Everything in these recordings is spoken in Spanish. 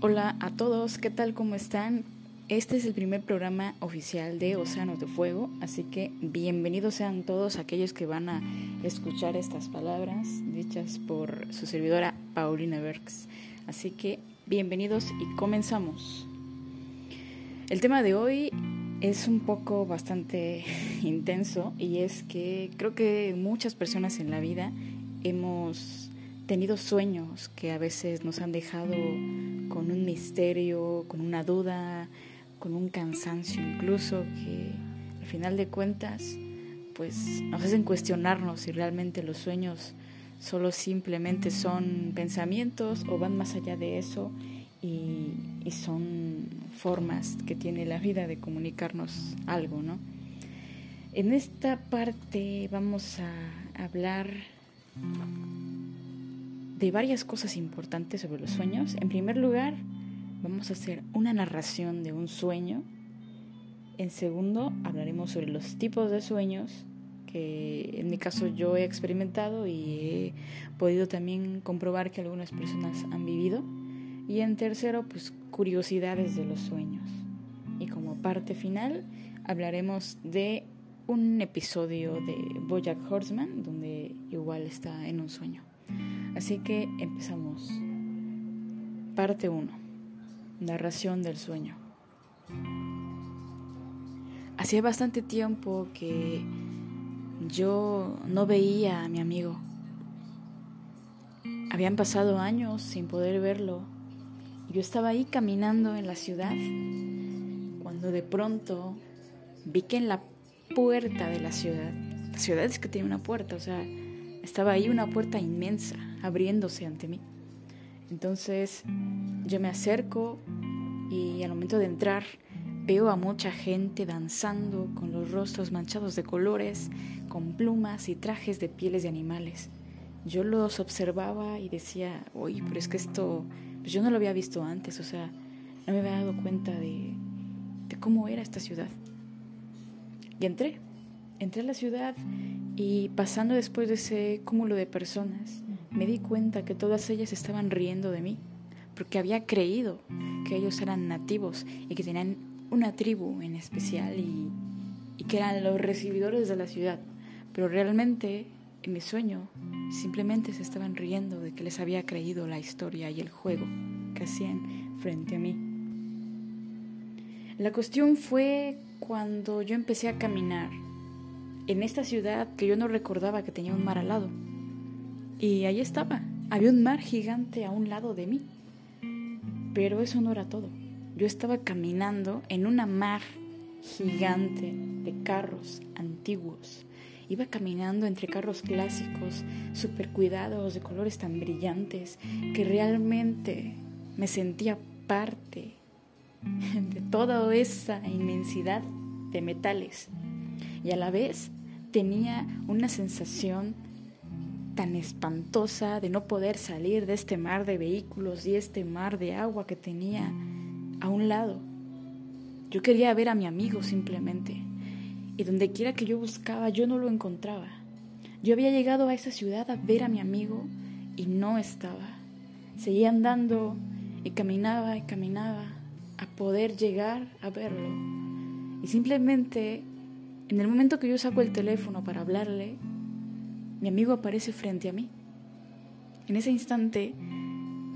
Hola a todos, ¿qué tal? ¿Cómo están? Este es el primer programa oficial de Océanos de Fuego, así que bienvenidos sean todos aquellos que van a escuchar estas palabras dichas por su servidora Paulina Berks. Así que bienvenidos y comenzamos. El tema de hoy es un poco bastante intenso y es que creo que muchas personas en la vida hemos tenido sueños que a veces nos han dejado con un misterio, con una duda, con un cansancio incluso que al final de cuentas pues nos hacen cuestionarnos si realmente los sueños solo simplemente son pensamientos o van más allá de eso y, y son formas que tiene la vida de comunicarnos algo, ¿no? En esta parte vamos a hablar de varias cosas importantes sobre los sueños. En primer lugar, vamos a hacer una narración de un sueño. En segundo, hablaremos sobre los tipos de sueños que en mi caso yo he experimentado y he podido también comprobar que algunas personas han vivido. Y en tercero, pues curiosidades de los sueños. Y como parte final, hablaremos de un episodio de Bojack Horseman, donde igual está en un sueño. Así que empezamos. Parte 1. Narración del sueño. Hacía bastante tiempo que yo no veía a mi amigo. Habían pasado años sin poder verlo yo estaba ahí caminando en la ciudad cuando de pronto vi que en la puerta de la ciudad, la ciudad es que tiene una puerta, o sea, estaba ahí una puerta inmensa abriéndose ante mí. Entonces yo me acerco y al momento de entrar veo a mucha gente danzando con los rostros manchados de colores, con plumas y trajes de pieles de animales. Yo los observaba y decía, oye, pero es que esto pues yo no lo había visto antes, o sea, no me había dado cuenta de, de cómo era esta ciudad. Y entré, entré a la ciudad y pasando después de ese cúmulo de personas, me di cuenta que todas ellas estaban riendo de mí, porque había creído que ellos eran nativos y que tenían una tribu en especial y, y que eran los recibidores de la ciudad. Pero realmente en mi sueño simplemente se estaban riendo de que les había creído la historia y el juego que hacían frente a mí. La cuestión fue cuando yo empecé a caminar en esta ciudad que yo no recordaba que tenía un mar al lado. Y ahí estaba, había un mar gigante a un lado de mí. Pero eso no era todo. Yo estaba caminando en una mar gigante de carros antiguos Iba caminando entre carros clásicos, super cuidados, de colores tan brillantes, que realmente me sentía parte de toda esa inmensidad de metales. Y a la vez tenía una sensación tan espantosa de no poder salir de este mar de vehículos y este mar de agua que tenía a un lado. Yo quería ver a mi amigo simplemente y donde quiera que yo buscaba yo no lo encontraba. Yo había llegado a esa ciudad a ver a mi amigo y no estaba. Seguía andando y caminaba y caminaba a poder llegar a verlo. Y simplemente, en el momento que yo saco el teléfono para hablarle, mi amigo aparece frente a mí. En ese instante,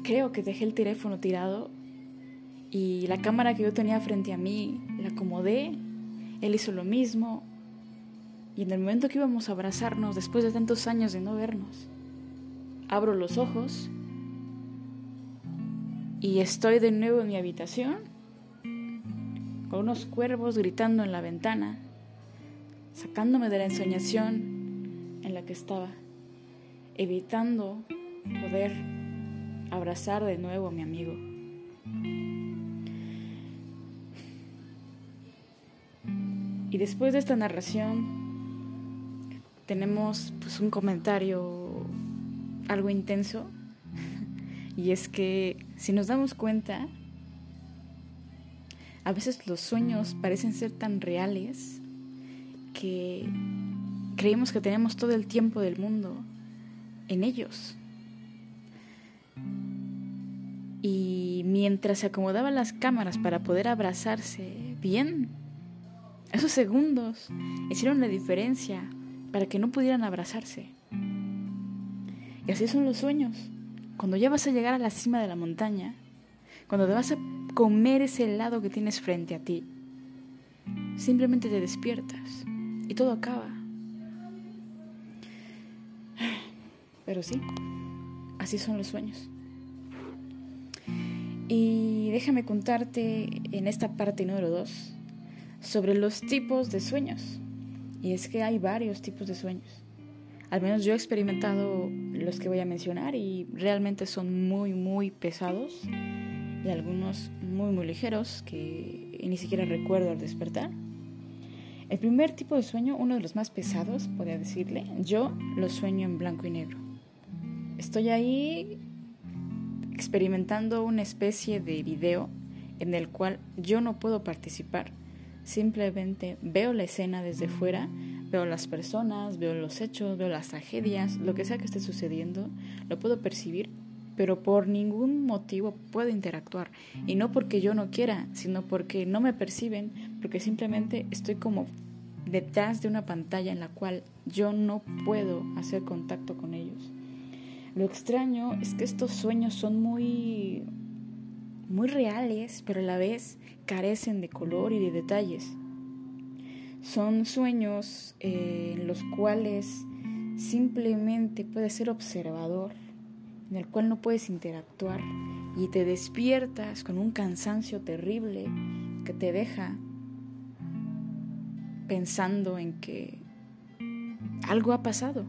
creo que dejé el teléfono tirado y la cámara que yo tenía frente a mí la acomodé él hizo lo mismo. Y en el momento que íbamos a abrazarnos, después de tantos años de no vernos, abro los ojos y estoy de nuevo en mi habitación con unos cuervos gritando en la ventana, sacándome de la ensoñación en la que estaba, evitando poder abrazar de nuevo a mi amigo. Y después de esta narración tenemos pues un comentario algo intenso y es que si nos damos cuenta a veces los sueños parecen ser tan reales que creemos que tenemos todo el tiempo del mundo en ellos. Y mientras se acomodaban las cámaras para poder abrazarse bien, esos segundos hicieron la diferencia para que no pudieran abrazarse. Y así son los sueños. Cuando ya vas a llegar a la cima de la montaña, cuando te vas a comer ese helado que tienes frente a ti, simplemente te despiertas y todo acaba. Pero sí, así son los sueños. Y déjame contarte en esta parte número 2 sobre los tipos de sueños. Y es que hay varios tipos de sueños. Al menos yo he experimentado los que voy a mencionar y realmente son muy, muy pesados y algunos muy, muy ligeros que ni siquiera recuerdo al despertar. El primer tipo de sueño, uno de los más pesados, podría decirle, yo lo sueño en blanco y negro. Estoy ahí experimentando una especie de video en el cual yo no puedo participar. Simplemente veo la escena desde fuera, veo las personas, veo los hechos, veo las tragedias, lo que sea que esté sucediendo, lo puedo percibir, pero por ningún motivo puedo interactuar. Y no porque yo no quiera, sino porque no me perciben, porque simplemente estoy como detrás de una pantalla en la cual yo no puedo hacer contacto con ellos. Lo extraño es que estos sueños son muy muy reales, pero a la vez carecen de color y de detalles. Son sueños eh, en los cuales simplemente puedes ser observador, en el cual no puedes interactuar y te despiertas con un cansancio terrible que te deja pensando en que algo ha pasado.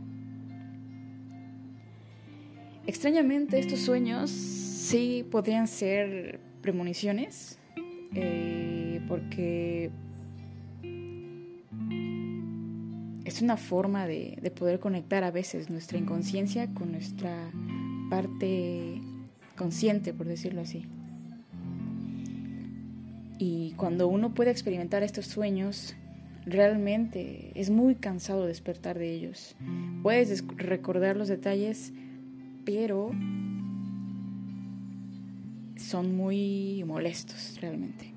Extrañamente estos sueños sí podrían ser premoniciones, eh, porque es una forma de, de, poder conectar a veces nuestra inconsciencia con nuestra parte consciente, por decirlo así. Y cuando uno puede experimentar estos sueños, realmente es muy cansado despertar de ellos. Puedes recordar los detalles, pero son muy molestos realmente.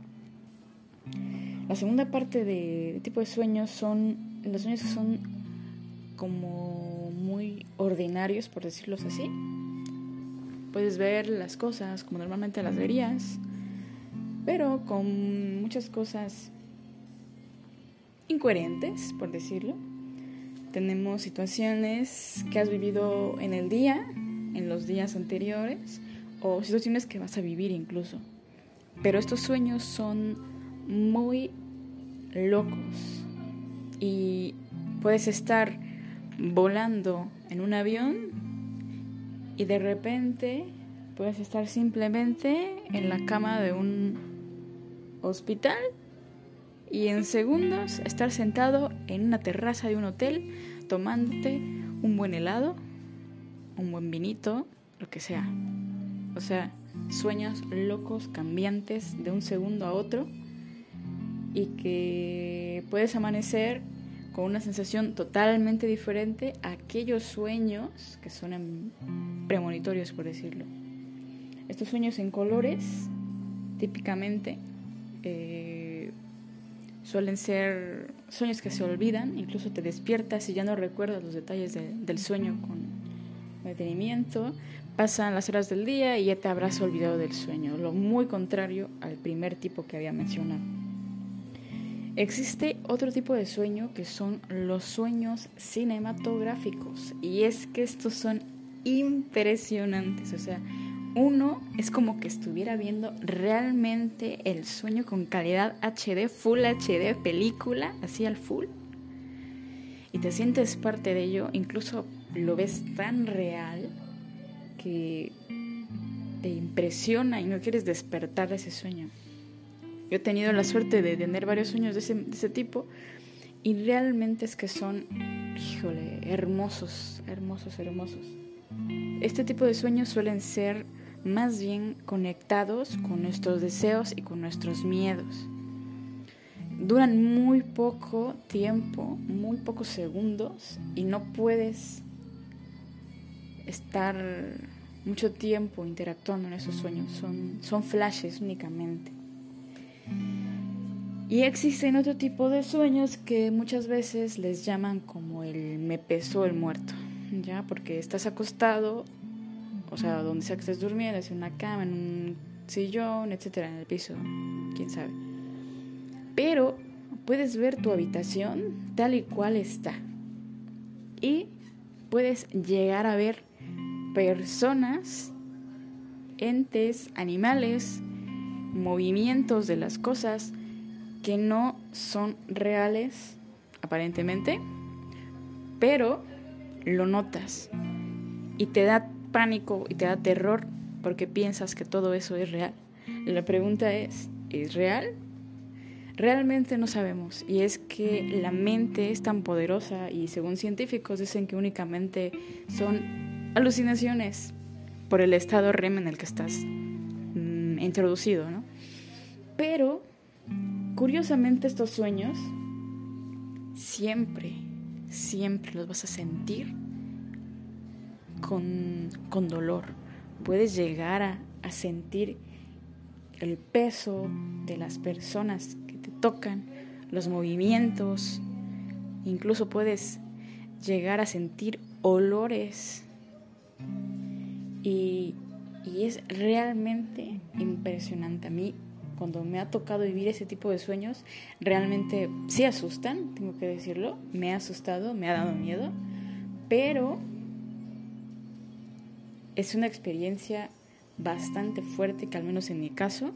La segunda parte de, tipo de sueños son los sueños que son como muy ordinarios, por decirlos así. Puedes ver las cosas como normalmente las verías, pero con muchas cosas incoherentes, por decirlo. Tenemos situaciones que has vivido en el día en los días anteriores o situaciones que vas a vivir incluso. Pero estos sueños son muy locos y puedes estar volando en un avión y de repente puedes estar simplemente en la cama de un hospital y en segundos estar sentado en una terraza de un hotel tomándote un buen helado un buen vinito, lo que sea. O sea, sueños locos, cambiantes de un segundo a otro y que puedes amanecer con una sensación totalmente diferente a aquellos sueños que son premonitorios, por decirlo. Estos sueños en colores, típicamente, eh, suelen ser sueños que se olvidan, incluso te despiertas y ya no recuerdas los detalles del sueño con detenimiento, pasan las horas del día y ya te habrás olvidado del sueño, lo muy contrario al primer tipo que había mencionado. Existe otro tipo de sueño que son los sueños cinematográficos y es que estos son impresionantes, o sea, uno es como que estuviera viendo realmente el sueño con calidad HD, full HD, película, así al full. Y te sientes parte de ello, incluso lo ves tan real que te impresiona y no quieres despertar de ese sueño. Yo he tenido la suerte de tener varios sueños de ese, de ese tipo y realmente es que son, híjole, hermosos, hermosos, hermosos. Este tipo de sueños suelen ser más bien conectados con nuestros deseos y con nuestros miedos. Duran muy poco tiempo, muy pocos segundos y no puedes estar mucho tiempo interactuando en esos sueños, son, son flashes únicamente. Y existen otro tipo de sueños que muchas veces les llaman como el me pesó el muerto, ¿ya? Porque estás acostado, o sea, donde sea que estés durmiendo, en una cama, en un sillón, etcétera, en el piso, quién sabe. Pero puedes ver tu habitación tal y cual está. Y puedes llegar a ver personas, entes, animales, movimientos de las cosas que no son reales aparentemente, pero lo notas y te da pánico y te da terror porque piensas que todo eso es real. La pregunta es, ¿es real? Realmente no sabemos y es que la mente es tan poderosa y según científicos dicen que únicamente son alucinaciones por el estado REM en el que estás mm, introducido, ¿no? Pero curiosamente estos sueños siempre, siempre los vas a sentir con, con dolor. Puedes llegar a, a sentir el peso de las personas tocan, los movimientos, incluso puedes llegar a sentir olores y, y es realmente impresionante. A mí, cuando me ha tocado vivir ese tipo de sueños, realmente sí asustan, tengo que decirlo, me ha asustado, me ha dado miedo, pero es una experiencia bastante fuerte que al menos en mi caso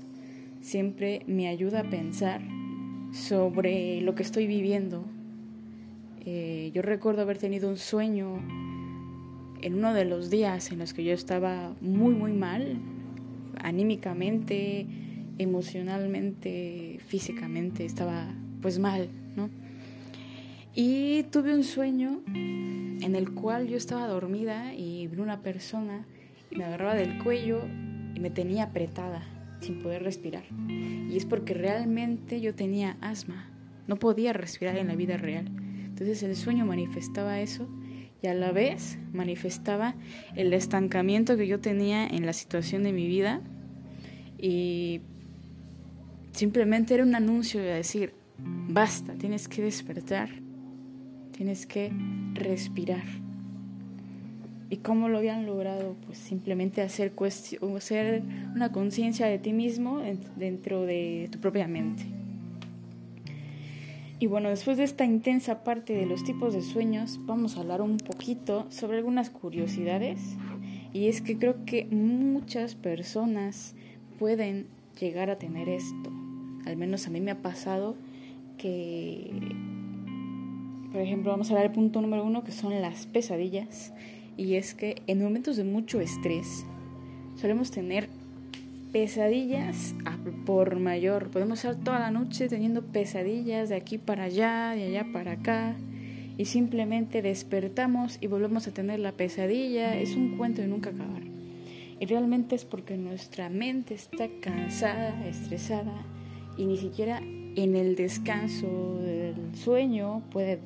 siempre me ayuda a pensar sobre lo que estoy viviendo. Eh, yo recuerdo haber tenido un sueño en uno de los días en los que yo estaba muy, muy mal, anímicamente, emocionalmente, físicamente, estaba pues mal, ¿no? Y tuve un sueño en el cual yo estaba dormida y vi una persona y me agarraba del cuello y me tenía apretada sin poder respirar. Y es porque realmente yo tenía asma, no podía respirar en la vida real. Entonces el sueño manifestaba eso y a la vez manifestaba el estancamiento que yo tenía en la situación de mi vida y simplemente era un anuncio de decir, basta, tienes que despertar, tienes que respirar. ¿Y cómo lo habían logrado? Pues simplemente hacer, hacer una conciencia de ti mismo dentro de tu propia mente. Y bueno, después de esta intensa parte de los tipos de sueños, vamos a hablar un poquito sobre algunas curiosidades. Y es que creo que muchas personas pueden llegar a tener esto. Al menos a mí me ha pasado que, por ejemplo, vamos a hablar del punto número uno, que son las pesadillas y es que en momentos de mucho estrés solemos tener pesadillas por mayor. Podemos estar toda la noche teniendo pesadillas de aquí para allá, de allá para acá, y simplemente despertamos y volvemos a tener la pesadilla. Es un cuento de nunca acabar. Y realmente es porque nuestra mente está cansada, estresada, y ni siquiera en el descanso del sueño puede,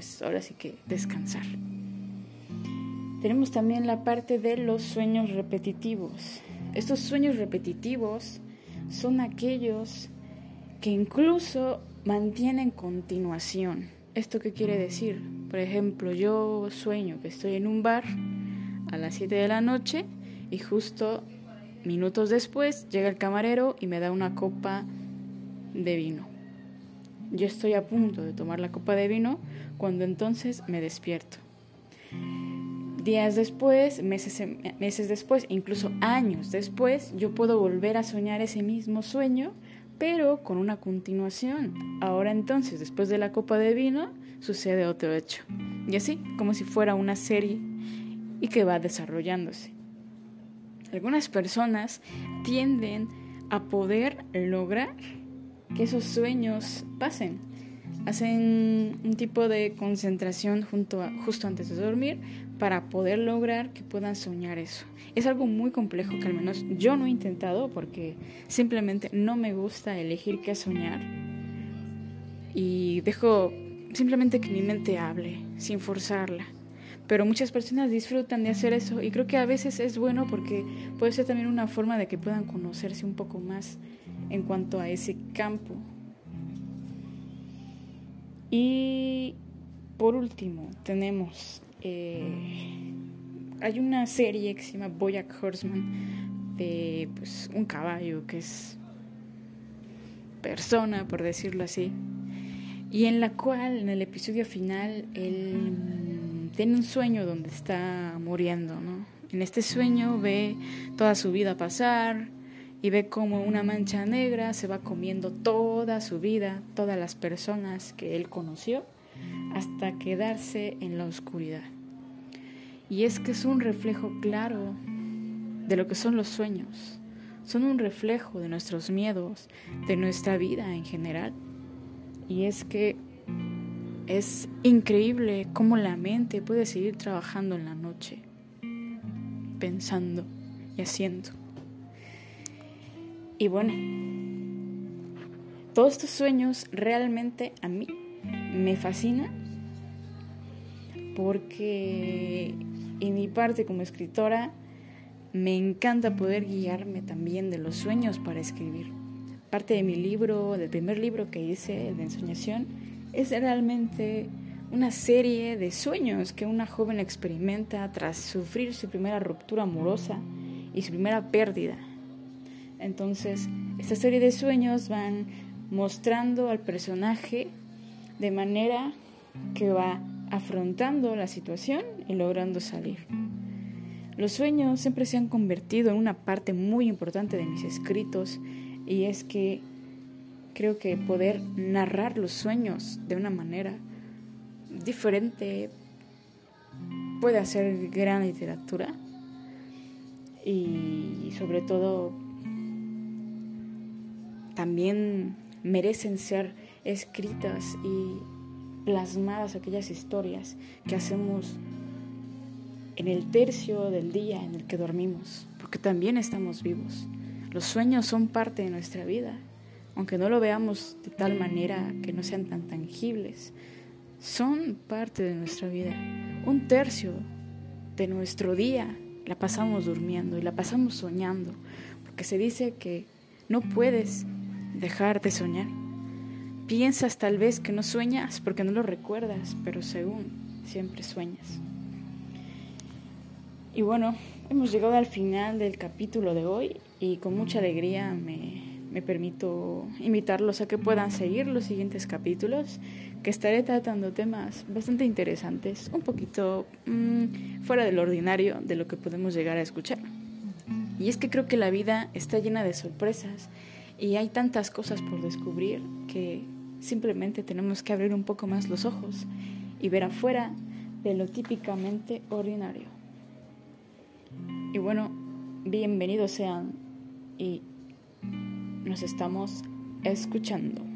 pues ahora sí que descansar. Tenemos también la parte de los sueños repetitivos. Estos sueños repetitivos son aquellos que incluso mantienen continuación. ¿Esto qué quiere decir? Por ejemplo, yo sueño que estoy en un bar a las 7 de la noche y justo minutos después llega el camarero y me da una copa de vino. Yo estoy a punto de tomar la copa de vino cuando entonces me despierto. Días después, meses, meses después, incluso años después, yo puedo volver a soñar ese mismo sueño, pero con una continuación. Ahora entonces, después de la copa de vino, sucede otro hecho. Y así, como si fuera una serie y que va desarrollándose. Algunas personas tienden a poder lograr que esos sueños pasen. Hacen un tipo de concentración junto justo antes de dormir para poder lograr que puedan soñar eso. Es algo muy complejo que al menos yo no he intentado porque simplemente no me gusta elegir qué soñar y dejo simplemente que mi mente hable sin forzarla. pero muchas personas disfrutan de hacer eso y creo que a veces es bueno porque puede ser también una forma de que puedan conocerse un poco más en cuanto a ese campo. Y por último tenemos, eh, hay una serie que se llama Boyack Horseman de pues, un caballo que es persona, por decirlo así, y en la cual en el episodio final él tiene un sueño donde está muriendo, ¿no? En este sueño ve toda su vida pasar y ve como una mancha negra se va comiendo toda su vida, todas las personas que él conoció, hasta quedarse en la oscuridad. Y es que es un reflejo claro de lo que son los sueños. Son un reflejo de nuestros miedos, de nuestra vida en general. Y es que es increíble cómo la mente puede seguir trabajando en la noche, pensando y haciendo. Y bueno, todos estos sueños realmente a mí me fascinan porque en mi parte como escritora me encanta poder guiarme también de los sueños para escribir. Parte de mi libro, del primer libro que hice de ensoñación, es realmente una serie de sueños que una joven experimenta tras sufrir su primera ruptura amorosa y su primera pérdida. Entonces, esta serie de sueños van mostrando al personaje de manera que va afrontando la situación y logrando salir. Los sueños siempre se han convertido en una parte muy importante de mis escritos y es que creo que poder narrar los sueños de una manera diferente puede hacer gran literatura y sobre todo también merecen ser escritas y plasmadas aquellas historias que hacemos en el tercio del día en el que dormimos, porque también estamos vivos. Los sueños son parte de nuestra vida aunque no lo veamos de tal manera que no sean tan tangibles, son parte de nuestra vida. Un tercio de nuestro día la pasamos durmiendo y la pasamos soñando, porque se dice que no puedes dejar de soñar. Piensas tal vez que no sueñas porque no lo recuerdas, pero según siempre sueñas. Y bueno, hemos llegado al final del capítulo de hoy y con mucha alegría me me permito invitarlos a que puedan seguir los siguientes capítulos, que estaré tratando temas bastante interesantes, un poquito mm, fuera del ordinario de lo que podemos llegar a escuchar. Y es que creo que la vida está llena de sorpresas y hay tantas cosas por descubrir que simplemente tenemos que abrir un poco más los ojos y ver afuera de lo típicamente ordinario. Y bueno, bienvenidos sean y nos estamos escuchando.